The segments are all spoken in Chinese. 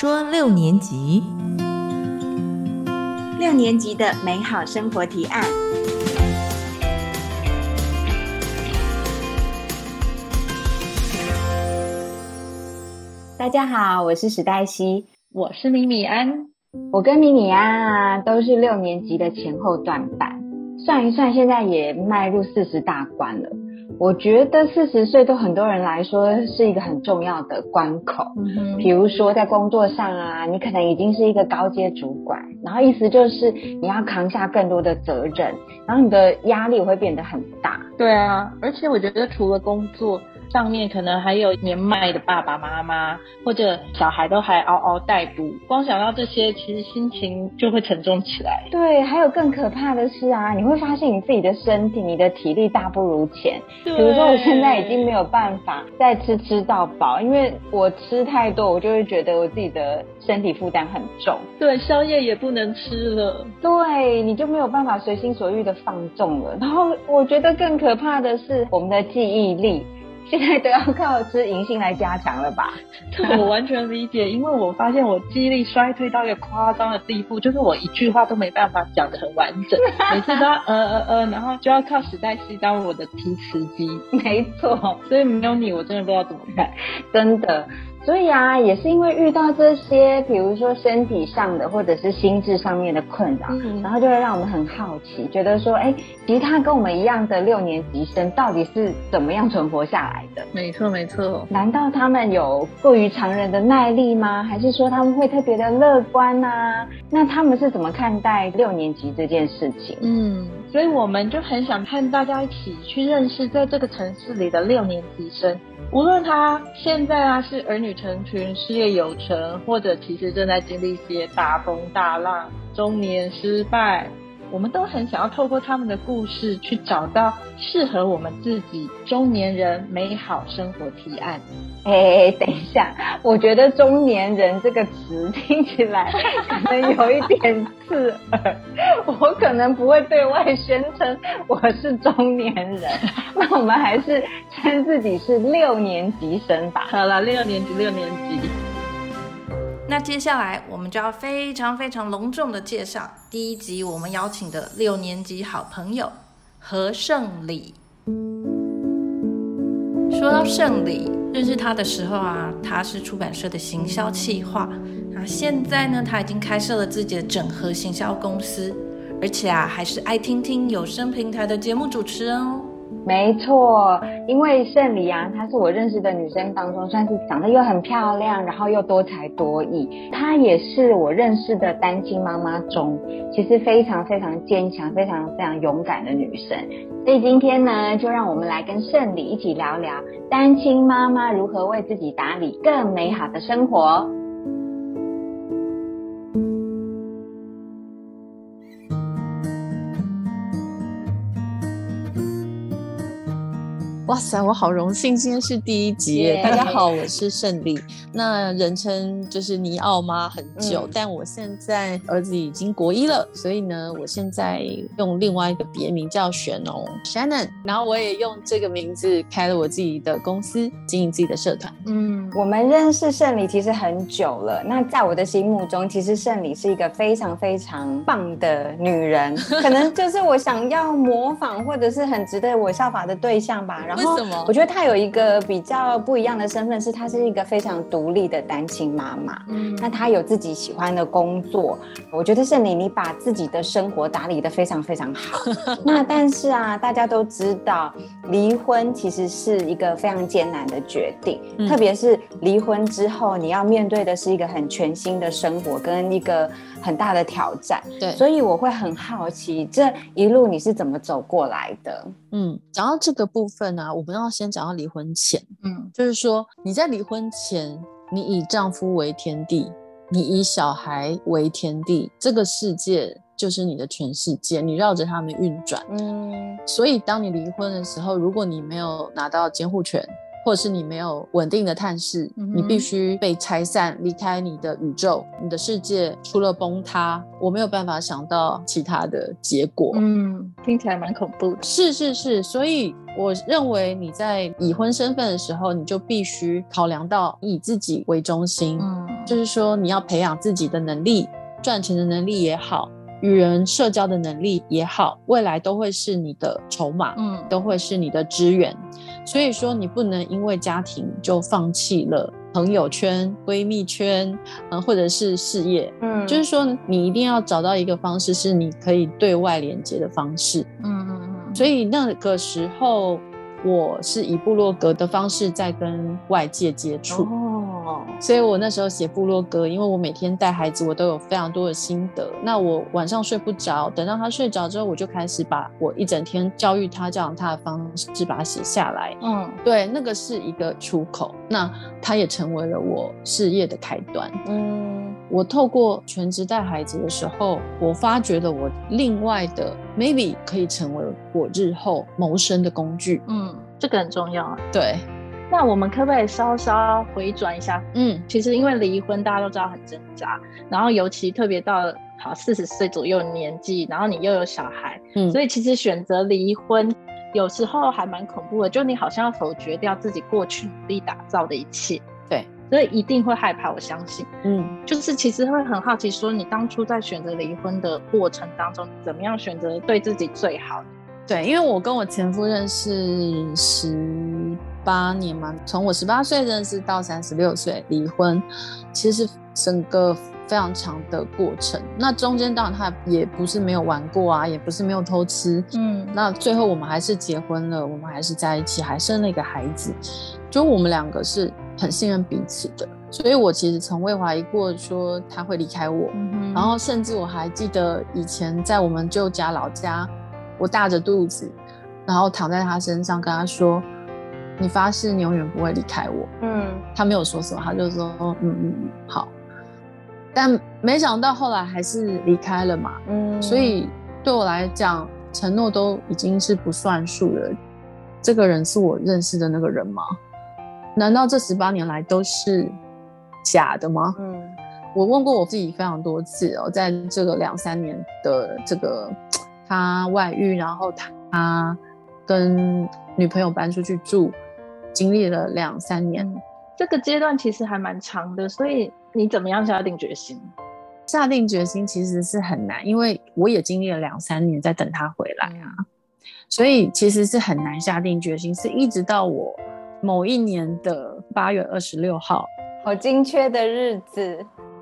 说六年级，六年级的美好生活提案。大家好，我是史黛西，我是米米安。我跟米米安啊，都是六年级的前后段班，算一算，现在也迈入四十大关了。我觉得四十岁对很多人来说是一个很重要的关口。嗯比如说在工作上啊，你可能已经是一个高阶主管，然后意思就是你要扛下更多的责任，然后你的压力会变得很大。对啊，而且我觉得除了工作。上面可能还有年迈的爸爸妈妈，或者小孩都还嗷嗷待哺，光想到这些，其实心情就会沉重起来。对，还有更可怕的是啊，你会发现你自己的身体，你的体力大不如前。比如说，我现在已经没有办法再吃吃到饱，因为我吃太多，我就会觉得我自己的身体负担很重。对，宵夜也不能吃了。对，你就没有办法随心所欲的放纵了。然后我觉得更可怕的是我们的记忆力。现在都要靠吃银杏来加强了吧？我完全理解，因为我发现我记忆力衰退到一个夸张的地步，就是我一句话都没办法讲的很完整，每次都要呃呃呃，然后就要靠时代西当我的提词机。没错，所以没有你，我真的不知道怎么办，真的。所以啊，也是因为遇到这些，比如说身体上的或者是心智上面的困扰，然后就会让我们很好奇，觉得说，哎，其实他跟我们一样的六年级生，到底是怎么样存活下来的？没错，没错。难道他们有过于常人的耐力吗？还是说他们会特别的乐观呢？那他们是怎么看待六年级这件事情？嗯，所以我们就很想和大家一起去认识在这个城市里的六年级生。无论他现在啊是儿女成群、事业有成，或者其实正在经历一些大风大浪、中年失败。我们都很想要透过他们的故事，去找到适合我们自己中年人美好生活提案。哎，等一下，我觉得“中年人”这个词 听起来可能有一点刺耳，我可能不会对外宣称我是中年人。那我们还是称自己是六年级生吧。好了，六年级，六年级。那接下来我们就要非常非常隆重的介绍第一集我们邀请的六年级好朋友何胜礼。说到胜礼，认识他的时候啊，他是出版社的行销企划，那现在呢，他已经开设了自己的整合行销公司，而且啊，还是爱听听有声平台的节目主持人哦。没错，因为胜里啊，她是我认识的女生当中，算是长得又很漂亮，然后又多才多艺。她也是我认识的单亲妈妈中，其实非常非常坚强、非常非常勇敢的女生。所以今天呢，就让我们来跟胜里一起聊聊单亲妈妈如何为自己打理更美好的生活。哇塞，我好荣幸，今天是第一集。大家好，我是胜利，那人称就是尼奥妈很久，但我现在儿子已经国一了，所以呢，我现在用另外一个别名叫雪农 Shannon，然后我也用这个名字开了我自己的公司，经营自己的社团。嗯，我们认识胜利其实很久了，那在我的心目中，其实胜利是一个非常非常棒的女人，可能就是我想要模仿或者是很值得我效法的对象吧。然后。为什么？我觉得她有一个比较不一样的身份，是她是一个非常独立的单亲妈妈。嗯，那她有自己喜欢的工作。我觉得是你，你把自己的生活打理的非常非常好。那但是啊，大家都知道，离婚其实是一个非常艰难的决定，特别是离婚之后，你要面对的是一个很全新的生活跟一个很大的挑战。对，所以我会很好奇，这一路你是怎么走过来的？嗯，讲到这个部分呢。我们要先讲到离婚前，嗯，就是说你在离婚前，你以丈夫为天地，你以小孩为天地，这个世界就是你的全世界，你绕着他们运转，嗯，所以当你离婚的时候，如果你没有拿到监护权。或者是你没有稳定的探视，你必须被拆散，离开你的宇宙，你的世界除了崩塌，我没有办法想到其他的结果。嗯，听起来蛮恐怖的。是是是，所以我认为你在已婚身份的时候，你就必须考量到以自己为中心，嗯，就是说你要培养自己的能力，赚钱的能力也好，与人社交的能力也好，未来都会是你的筹码，嗯，都会是你的资源。所以说，你不能因为家庭就放弃了朋友圈、闺蜜圈，嗯，或者是事业，嗯，就是说你一定要找到一个方式，是你可以对外连接的方式，嗯嗯。所以那个时候，我是以部落格的方式在跟外界接触。哦，所以我那时候写部落格，因为我每天带孩子，我都有非常多的心得。那我晚上睡不着，等到他睡着之后，我就开始把我一整天教育他、教养他的方式把它写下来。嗯，对，那个是一个出口。那它也成为了我事业的开端。嗯。我透过全职带孩子的时候，我发觉了我另外的 maybe 可以成为我日后谋生的工具。嗯，这个很重要啊。对，那我们可不可以稍稍回转一下？嗯，其实因为离婚，大家都知道很挣扎，然后尤其特别到好四十岁左右的年纪，然后你又有小孩，嗯，所以其实选择离婚有时候还蛮恐怖的，就你好像要否决掉自己过去努力打造的一切。所以一定会害怕，我相信。嗯，就是其实会很好奇，说你当初在选择离婚的过程当中，怎么样选择对自己最好？对，因为我跟我前夫认识十八年嘛，从我十八岁认识到三十六岁离婚，其实是整个非常长的过程。那中间当然他也不是没有玩过啊，也不是没有偷吃。嗯，那最后我们还是结婚了，我们还是在一起，还生了一个孩子。就我们两个是。很信任彼此的，所以我其实从未怀疑过说他会离开我。然后甚至我还记得以前在我们舅家老家，我大着肚子，然后躺在他身上跟他说：“你发誓你永远不会离开我。”嗯，他没有说什么，他就说：“嗯嗯嗯，好。”但没想到后来还是离开了嘛。嗯，所以对我来讲，承诺都已经是不算数了。这个人是我认识的那个人吗？难道这十八年来都是假的吗？嗯，我问过我自己非常多次哦，在这个两三年的这个 他外遇，然后他跟女朋友搬出去住，经历了两三年，这个阶段其实还蛮长的。所以你怎么样下定决心？下定决心其实是很难，因为我也经历了两三年在等他回来啊，所以其实是很难下定决心，是一直到我。某一年的八月二十六号，好精确的日子。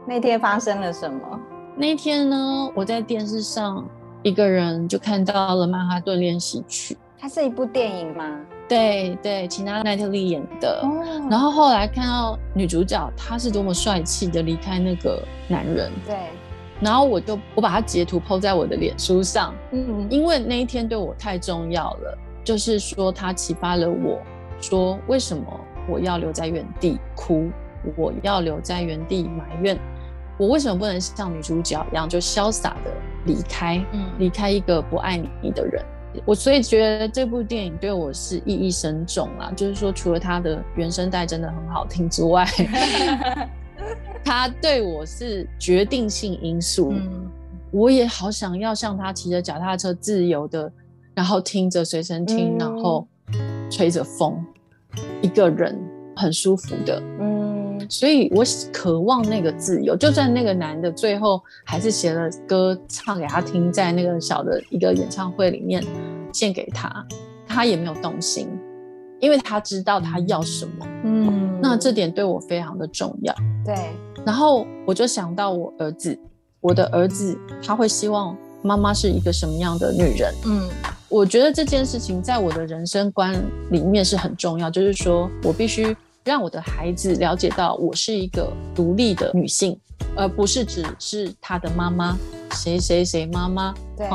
那天发生了什么？那天呢，我在电视上一个人就看到了《曼哈顿练习曲》。它是一部电影吗？对对，其他奈特利演的。然后后来看到女主角，她是多么帅气的离开那个男人。对。然后我就我把它截图 PO 在我的脸书上。嗯。因为那一天对我太重要了，就是说它启发了我。说为什么我要留在原地哭？我要留在原地埋怨？我为什么不能像女主角一样就潇洒的离开？嗯，离开一个不爱你的人。我所以觉得这部电影对我是意义深重啊。就是说，除了它的原声带真的很好听之外，它对我是决定性因素。嗯，我也好想要像他骑着脚踏车自由的，然后听着随身听，然后。吹着风，一个人很舒服的，嗯，所以我渴望那个自由。就算那个男的最后还是写了歌唱给他听，在那个小的一个演唱会里面献给他，他也没有动心，因为他知道他要什么，嗯，那这点对我非常的重要。对，然后我就想到我儿子，我的儿子他会希望妈妈是一个什么样的女人，嗯。我觉得这件事情在我的人生观里面是很重要，就是说我必须让我的孩子了解到我是一个独立的女性，而不是只是他的妈妈，谁谁谁妈妈。对，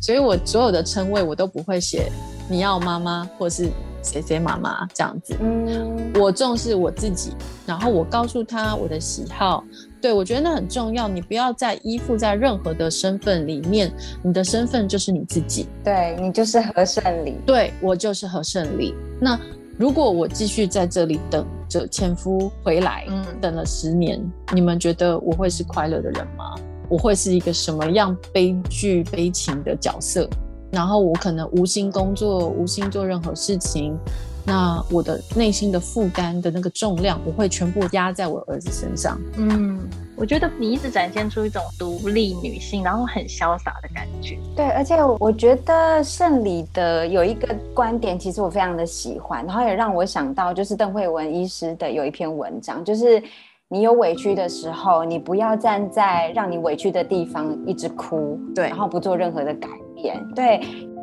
所以我所有的称谓我都不会写你要妈妈或是谁谁妈妈这样子。嗯，我重视我自己，然后我告诉他我的喜好。对，我觉得那很重要。你不要再依附在任何的身份里面，你的身份就是你自己。对你就是何胜利，对我就是何胜利。那如果我继续在这里等着前夫回来，嗯，等了十年，你们觉得我会是快乐的人吗？我会是一个什么样悲剧悲情的角色？然后我可能无心工作，无心做任何事情。那我的内心的负担的那个重量，我会全部压在我儿子身上。嗯，我觉得你一直展现出一种独立女性，然后很潇洒的感觉。对，而且我觉得圣礼的有一个观点，其实我非常的喜欢，然后也让我想到，就是邓慧文医师的有一篇文章，就是你有委屈的时候，你不要站在让你委屈的地方一直哭，对，然后不做任何的改变，对。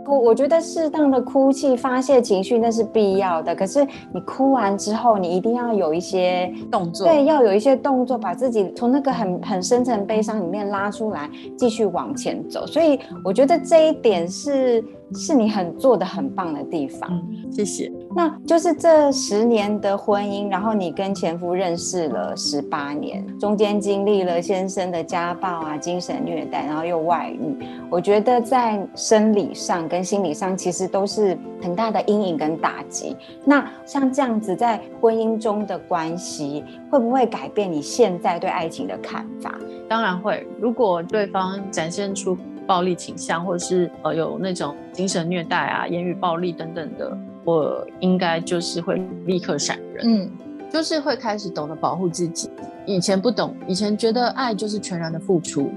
我我觉得适当的哭泣发泄情绪那是必要的，可是你哭完之后，你一定要有一些动作，对，要有一些动作，把自己从那个很很深层悲伤里面拉出来，继续往前走。所以我觉得这一点是。是你很做的很棒的地方，谢谢。那就是这十年的婚姻，然后你跟前夫认识了十八年，中间经历了先生的家暴啊、精神虐待，然后又外遇。我觉得在生理上跟心理上，其实都是很大的阴影跟打击。那像这样子在婚姻中的关系，会不会改变你现在对爱情的看法？当然会。如果对方展现出暴力倾向，或者是呃有那种精神虐待啊、言语暴力等等的，我应该就是会立刻闪人，嗯，就是会开始懂得保护自己。以前不懂，以前觉得爱就是全然的付出，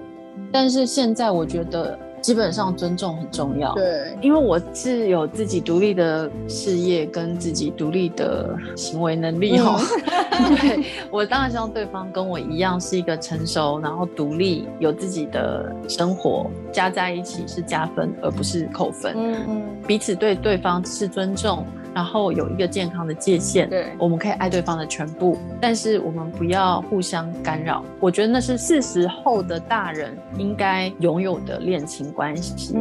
但是现在我觉得。基本上尊重很重要，对，因为我是有自己独立的事业跟自己独立的行为能力哈。对我当然希望对方跟我一样是一个成熟，然后独立，有自己的生活，加在一起是加分而不是扣分。嗯嗯，彼此对对方是尊重。然后有一个健康的界限，对，我们可以爱对方的全部，但是我们不要互相干扰。我觉得那是四十后的大人应该拥有的恋情关系。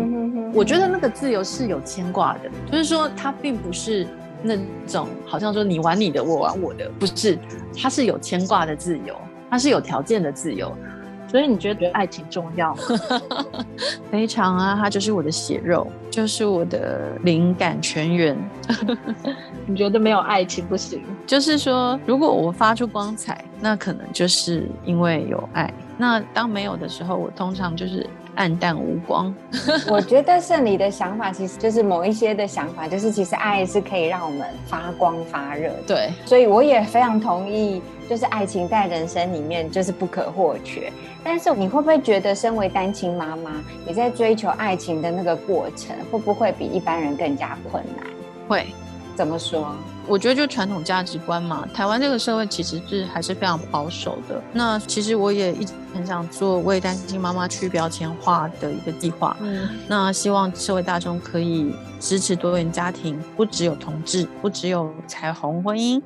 我觉得那个自由是有牵挂的，就是说他并不是那种好像说你玩你的，我玩我的，不是，他是有牵挂的自由，他是有条件的自由。所以你觉得爱情重要？非常啊，它就是我的血肉，就是我的灵感泉源。你觉得没有爱情不行？就是说，如果我发出光彩，那可能就是因为有爱。那当没有的时候，我通常就是暗淡无光。我觉得圣礼的想法，其实就是某一些的想法，就是其实爱是可以让我们发光发热。对，所以我也非常同意，就是爱情在人生里面就是不可或缺。但是你会不会觉得，身为单亲妈妈，你在追求爱情的那个过程，会不会比一般人更加困难？会，怎么说？我觉得就传统价值观嘛，台湾这个社会其实是还是非常保守的。那其实我也一直很想做我也担心妈妈去标签化的一个计划。嗯，那希望社会大众可以支持多元家庭，不只有同志，不只有彩虹婚姻，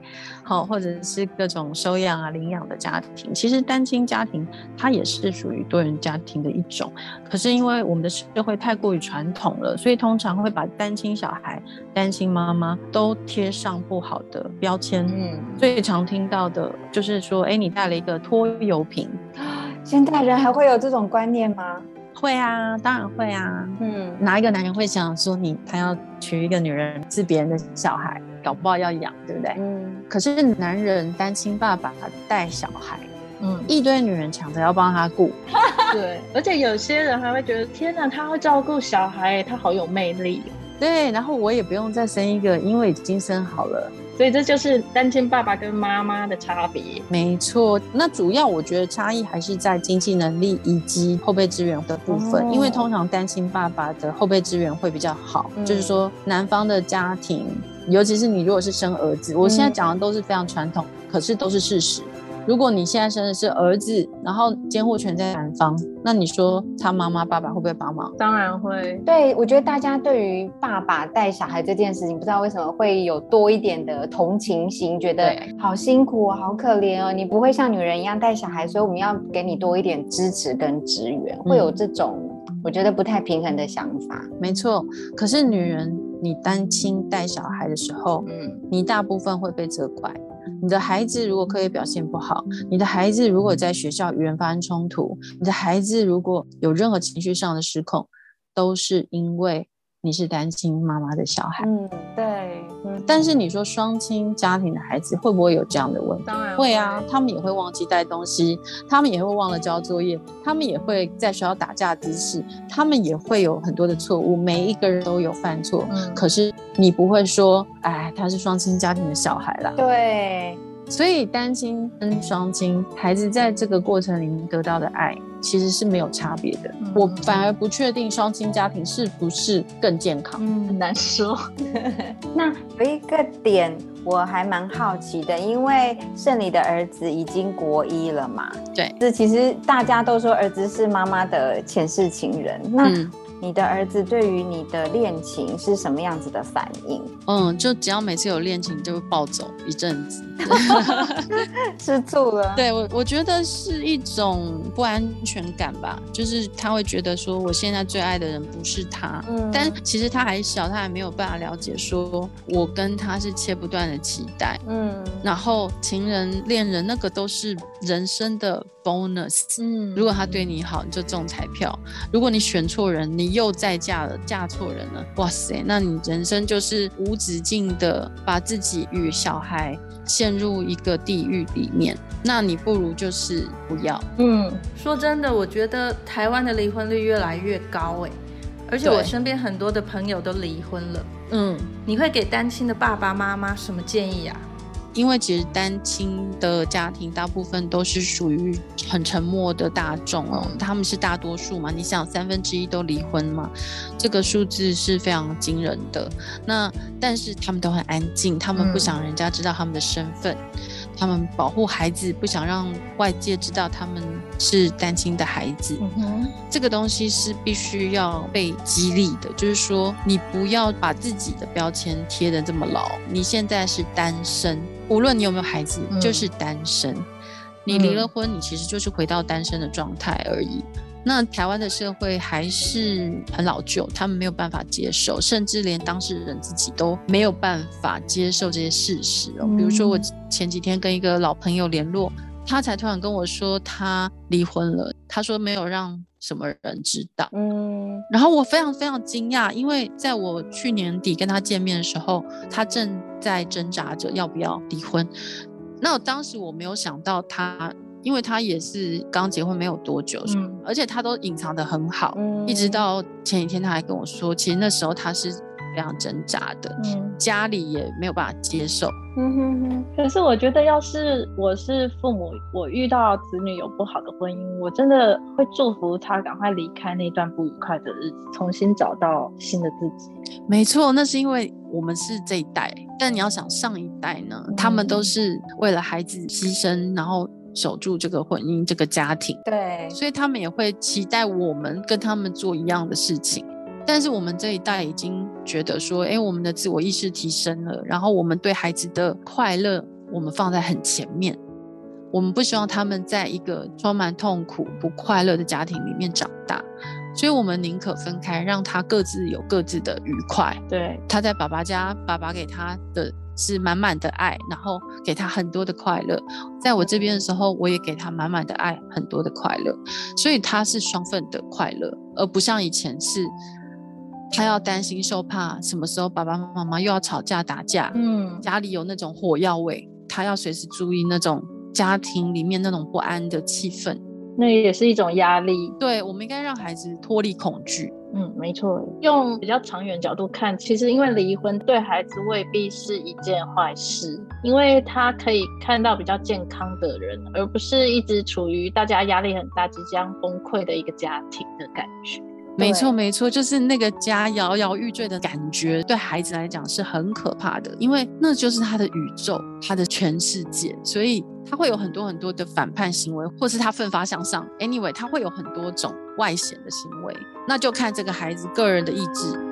好，或者是各种收养啊、领养的家庭。其实单亲家庭它也是属于多元家庭的一种。可是因为我们的社会太过于传统了，所以通常会把单亲小孩、单亲妈妈都贴上。不好的标签，嗯，最常听到的就是说，哎，你带了一个拖油瓶，现代人还会有这种观念吗？会啊，当然会啊，嗯，哪一个男人会想说你他要娶一个女人是别人的小孩，搞不好要养，对不对？嗯，可是男人单亲爸爸带小孩，嗯，一堆女人抢着要帮他顾，对，而且有些人还会觉得，天哪，他会照顾小孩，他好有魅力。对，然后我也不用再生一个，因为已经生好了，所以这就是单亲爸爸跟妈妈的差别。没错，那主要我觉得差异还是在经济能力以及后备资源的部分，因为通常单亲爸爸的后备资源会比较好，就是说男方的家庭，尤其是你如果是生儿子，我现在讲的都是非常传统，可是都是事实。如果你现在生的是儿子，然后监护权在男方，那你说他妈妈、爸爸会不会帮忙？当然会。对，我觉得大家对于爸爸带小孩这件事情，不知道为什么会有多一点的同情心，觉得好辛苦、好可怜哦。你不会像女人一样带小孩，所以我们要给你多一点支持跟支援，会有这种我觉得不太平衡的想法。没错，可是女人你单亲带小孩的时候，嗯，你大部分会被责怪。你的孩子如果课业表现不好，你的孩子如果在学校与人发生冲突，你的孩子如果有任何情绪上的失控，都是因为你是单亲妈妈的小孩。嗯，对，但是你说双亲家庭的孩子会不会有这样的问题？当然会啊，他们也会忘记带东西，他们也会忘了交作业，他们也会在学校打架滋事，他们也会有很多的错误，每一个人都有犯错。嗯，可是你不会说，哎，他是双亲家庭的小孩啦。对。所以单亲跟双亲孩子在这个过程里面得到的爱其实是没有差别的。我反而不确定双亲家庭是不是更健康，很难说。那有一个点我还蛮好奇的，因为胜利的儿子已经国一了嘛？对，这其实大家都说儿子是妈妈的前世情人。那你的儿子对于你的恋情是什么样子的反应？嗯，就只要每次有恋情就会暴走一阵子，吃醋了。对我，我觉得是一种不安全感吧，就是他会觉得说我现在最爱的人不是他，嗯，但其实他还小，他还没有办法了解说我跟他是切不断的期待，嗯，然后情人、恋人那个都是人生的 bonus，嗯，如果他对你好，你就中彩票；如果你选错人，你又再嫁了，嫁错人了，哇塞，那你人生就是无止境的把自己与小孩陷入一个地狱里面，那你不如就是不要。嗯，说真的，我觉得台湾的离婚率越来越高哎，而且我身边很多的朋友都离婚了。嗯，你会给单亲的爸爸妈妈什么建议啊？因为其实单亲的家庭大部分都是属于很沉默的大众哦，他们是大多数嘛。你想三分之一都离婚嘛，这个数字是非常惊人的。那但是他们都很安静，他们不想人家知道他们的身份。他们保护孩子，不想让外界知道他们是单亲的孩子。这个东西是必须要被激励的，就是说，你不要把自己的标签贴得这么牢。你现在是单身，无论你有没有孩子，就是单身。你离了婚，你其实就是回到单身的状态而已。那台湾的社会还是很老旧，他们没有办法接受，甚至连当事人自己都没有办法接受这些事实哦。比如说，我前几天跟一个老朋友联络，他才突然跟我说他离婚了，他说没有让什么人知道。嗯，然后我非常非常惊讶，因为在我去年底跟他见面的时候，他正在挣扎着要不要离婚。那我当时我没有想到他。因为他也是刚结婚没有多久，嗯，而且他都隐藏的很好，嗯，一直到前几天他还跟我说，其实那时候他是非常挣扎的，嗯，家里也没有办法接受，嗯哼哼。可是我觉得，要是我是父母，我遇到子女有不好的婚姻，我真的会祝福他赶快离开那段不愉快的日子，重新找到新的自己。没错，那是因为我们是这一代，但你要想上一代呢，他们都是为了孩子牺牲，然后。守住这个婚姻，这个家庭，对，所以他们也会期待我们跟他们做一样的事情。但是我们这一代已经觉得说，哎，我们的自我意识提升了，然后我们对孩子的快乐，我们放在很前面。我们不希望他们在一个充满痛苦、不快乐的家庭里面长大，所以我们宁可分开，让他各自有各自的愉快。对，他在爸爸家，爸爸给他的。是满满的爱，然后给他很多的快乐。在我这边的时候，我也给他满满的爱，很多的快乐。所以他是双份的快乐，而不像以前是，他要担心受怕，什么时候爸爸妈妈又要吵架打架，嗯，家里有那种火药味，他要随时注意那种家庭里面那种不安的气氛。那也是一种压力。对，我们应该让孩子脱离恐惧。嗯，没错。用比较长远角度看，其实因为离婚对孩子未必是一件坏事，因为他可以看到比较健康的人，而不是一直处于大家压力很大、即将崩溃的一个家庭的感觉。没错，没错，就是那个家摇摇欲坠的感觉，对孩子来讲是很可怕的，因为那就是他的宇宙，他的全世界，所以他会有很多很多的反叛行为，或是他奋发向上。Anyway，他会有很多种外显的行为，那就看这个孩子个人的意志。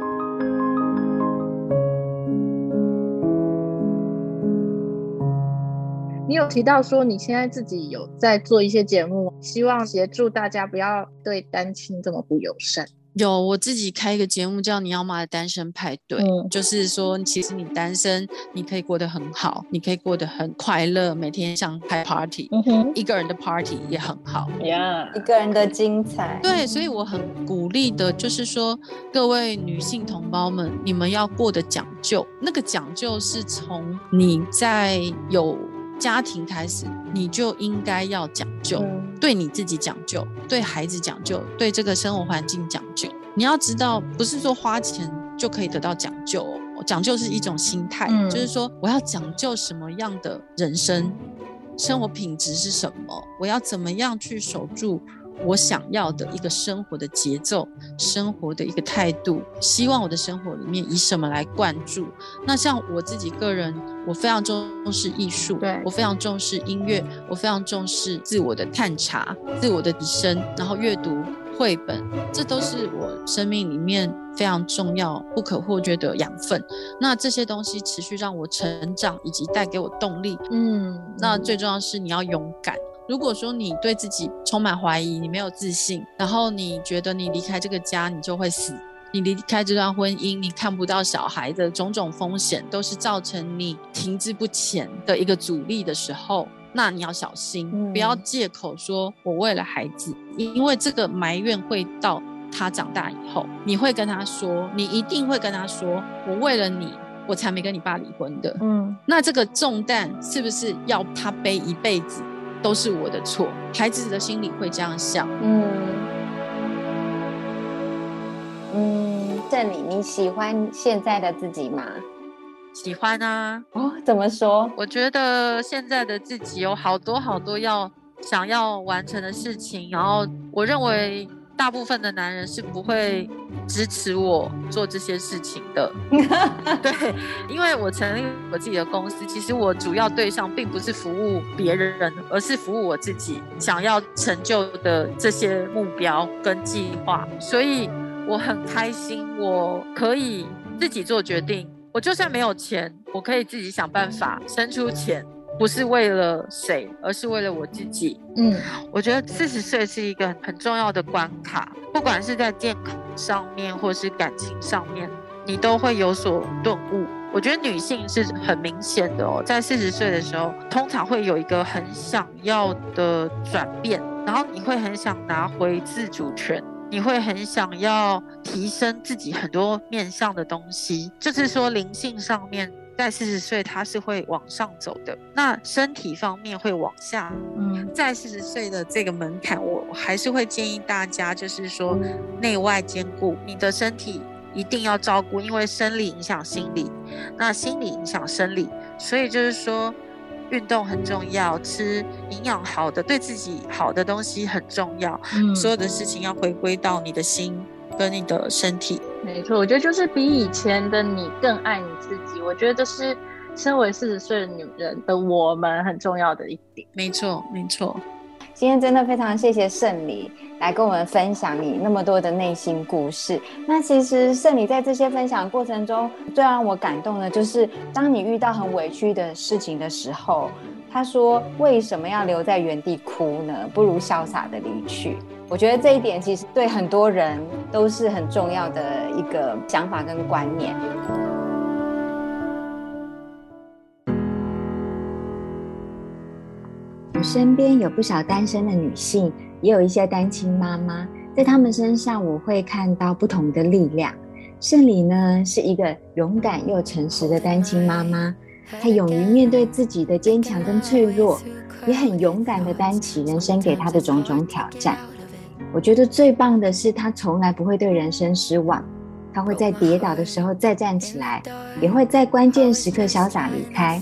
你有提到说你现在自己有在做一些节目，希望协助大家不要对单亲这么不友善。有，我自己开一个节目叫《你要妈的单身派对》，就是说，其实你单身，你可以过得很好，你可以过得很快乐，每天像开 party，一个人的 party 也很好呀，一个人的精彩。对，所以我很鼓励的，就是说，各位女性同胞们，你们要过得讲究，那个讲究是从你在有。家庭开始，你就应该要讲究，对你自己讲究，对孩子讲究，对这个生活环境讲究。你要知道，不是说花钱就可以得到讲究，讲究是一种心态，就是说我要讲究什么样的人生，生活品质是什么，我要怎么样去守住。我想要的一个生活的节奏，生活的一个态度，希望我的生活里面以什么来灌注？那像我自己个人，我非常重视艺术，对我非常重视音乐，我非常重视自我的探查、自我的提升，然后阅读绘本，这都是我生命里面非常重要、不可或缺的养分。那这些东西持续让我成长，以及带给我动力。嗯，那最重要是你要勇敢。如果说你对自己充满怀疑，你没有自信，然后你觉得你离开这个家你就会死，你离开这段婚姻你看不到小孩的种种风险，都是造成你停滞不前的一个阻力的时候，那你要小心，不要借口说我为了孩子，因为这个埋怨会到他长大以后，你会跟他说，你一定会跟他说，我为了你，我才没跟你爸离婚的。嗯，那这个重担是不是要他背一辈子？都是我的错，孩子的心里会这样想。嗯嗯，郑理，你喜欢现在的自己吗？喜欢啊。哦，怎么说？我觉得现在的自己有好多好多要想要完成的事情，然后我认为。大部分的男人是不会支持我做这些事情的，对，因为我成立我自己的公司，其实我主要对象并不是服务别人，而是服务我自己想要成就的这些目标跟计划，所以我很开心，我可以自己做决定，我就算没有钱，我可以自己想办法生出钱。不是为了谁，而是为了我自己。嗯，我觉得四十岁是一个很重要的关卡，不管是在健康上面，或是感情上面，你都会有所顿悟。我觉得女性是很明显的哦，在四十岁的时候，通常会有一个很想要的转变，然后你会很想拿回自主权，你会很想要提升自己很多面向的东西，就是说灵性上面。在四十岁，它是会往上走的。那身体方面会往下。嗯，在四十岁的这个门槛，我还是会建议大家，就是说内外兼顾，你的身体一定要照顾，因为生理影响心理，那心理影响生理，所以就是说运动很重要，吃营养好的、对自己好的东西很重要。嗯，所有的事情要回归到你的心。跟你的身体，没错，我觉得就是比以前的你更爱你自己。我觉得这是身为四十岁的女人的我们很重要的一点。没错，没错。今天真的非常谢谢圣礼来跟我们分享你那么多的内心故事。那其实圣礼在这些分享过程中，最让我感动的，就是当你遇到很委屈的事情的时候，他说：“为什么要留在原地哭呢？不如潇洒的离去。”我觉得这一点其实对很多人都是很重要的一个想法跟观念。我身边有不少单身的女性，也有一些单亲妈妈，在她们身上我会看到不同的力量。圣礼呢是一个勇敢又诚实的单亲妈妈，她勇于面对自己的坚强跟脆弱，也很勇敢的担起人生给她的种种挑战。我觉得最棒的是，她从来不会对人生失望，她会在跌倒的时候再站起来，也会在关键时刻潇洒离开。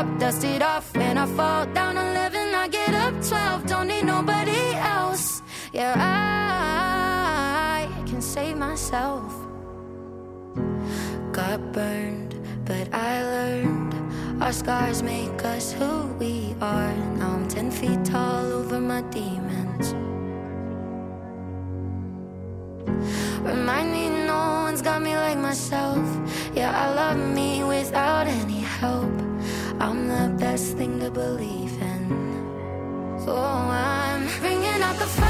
up, dust it off. When I fall down 11, I get up 12. Don't need nobody else. Yeah, I can save myself. Got burned, but I learned. Our scars make us who we are. Now I'm 10 feet tall over my demons. Remind me no one's got me like myself. Yeah, I love me without any help. I'm the best thing to believe in. So I'm bringing out the fight,